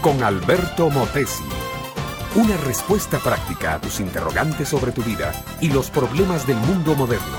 con Alberto Motesi. Una respuesta práctica a tus interrogantes sobre tu vida y los problemas del mundo moderno.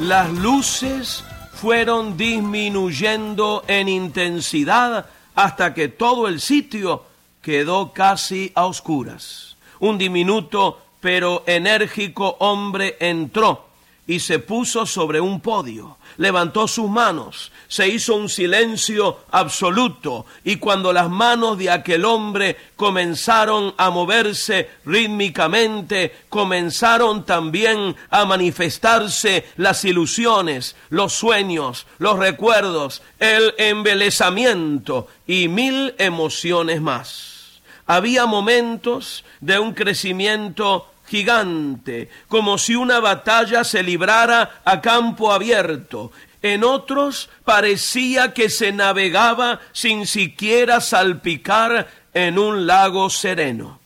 Las luces fueron disminuyendo en intensidad hasta que todo el sitio quedó casi a oscuras. Un diminuto pero enérgico hombre entró y se puso sobre un podio, levantó sus manos, se hizo un silencio absoluto, y cuando las manos de aquel hombre comenzaron a moverse rítmicamente, comenzaron también a manifestarse las ilusiones, los sueños, los recuerdos, el embelezamiento y mil emociones más. Había momentos de un crecimiento gigante, como si una batalla se librara a campo abierto. En otros parecía que se navegaba sin siquiera salpicar en un lago sereno.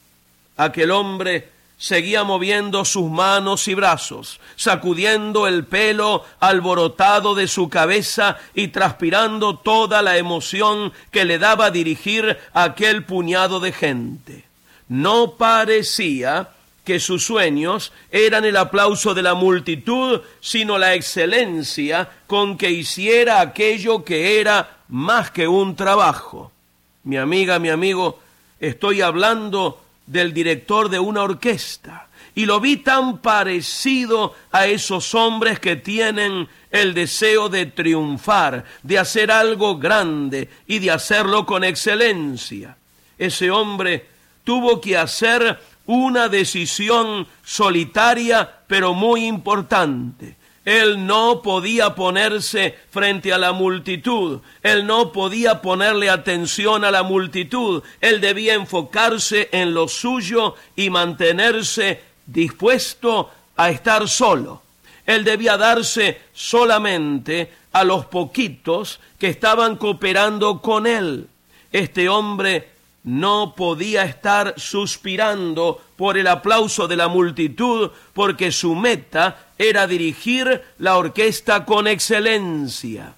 Aquel hombre seguía moviendo sus manos y brazos, sacudiendo el pelo alborotado de su cabeza y transpirando toda la emoción que le daba dirigir aquel puñado de gente. No parecía que sus sueños eran el aplauso de la multitud, sino la excelencia con que hiciera aquello que era más que un trabajo. Mi amiga, mi amigo, estoy hablando del director de una orquesta y lo vi tan parecido a esos hombres que tienen el deseo de triunfar, de hacer algo grande y de hacerlo con excelencia. Ese hombre tuvo que hacer una decisión solitaria pero muy importante. Él no podía ponerse frente a la multitud, él no podía ponerle atención a la multitud, él debía enfocarse en lo suyo y mantenerse dispuesto a estar solo. Él debía darse solamente a los poquitos que estaban cooperando con él. Este hombre no podía estar suspirando por el aplauso de la multitud, porque su meta era dirigir la orquesta con excelencia.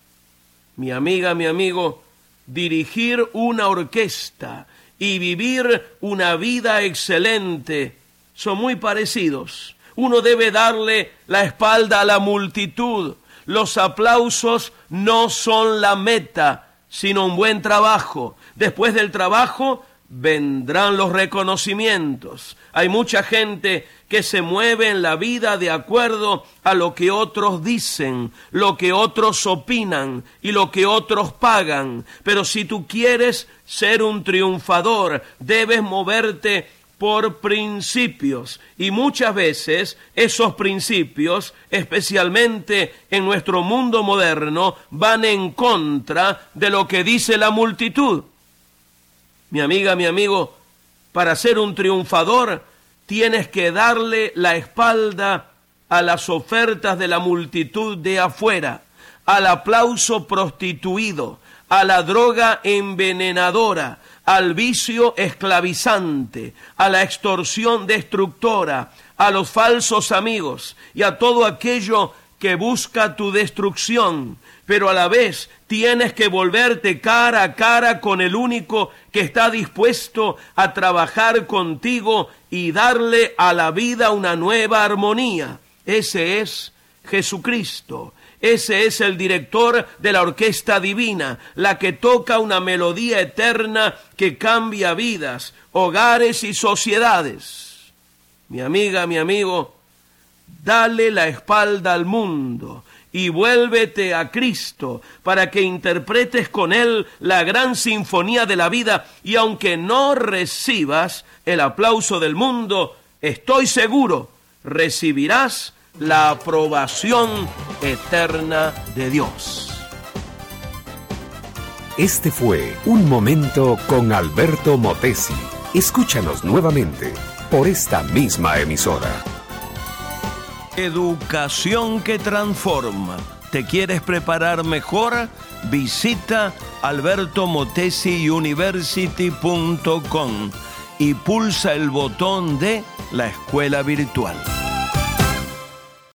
Mi amiga, mi amigo, dirigir una orquesta y vivir una vida excelente son muy parecidos. Uno debe darle la espalda a la multitud. Los aplausos no son la meta, sino un buen trabajo. Después del trabajo vendrán los reconocimientos. Hay mucha gente que se mueve en la vida de acuerdo a lo que otros dicen, lo que otros opinan y lo que otros pagan. Pero si tú quieres ser un triunfador, debes moverte por principios y muchas veces esos principios, especialmente en nuestro mundo moderno, van en contra de lo que dice la multitud. Mi amiga, mi amigo, para ser un triunfador tienes que darle la espalda a las ofertas de la multitud de afuera, al aplauso prostituido, a la droga envenenadora, al vicio esclavizante, a la extorsión destructora, a los falsos amigos y a todo aquello que busca tu destrucción, pero a la vez tienes que volverte cara a cara con el único que está dispuesto a trabajar contigo y darle a la vida una nueva armonía. Ese es Jesucristo. Ese es el director de la orquesta divina, la que toca una melodía eterna que cambia vidas, hogares y sociedades. Mi amiga, mi amigo, dale la espalda al mundo y vuélvete a Cristo para que interpretes con Él la gran sinfonía de la vida y aunque no recibas el aplauso del mundo, estoy seguro, recibirás la aprobación eterna de Dios. Este fue Un Momento con Alberto Motesi. Escúchanos nuevamente por esta misma emisora. Educación que transforma. ¿Te quieres preparar mejor? Visita albertomotesiuniversity.com y pulsa el botón de la escuela virtual.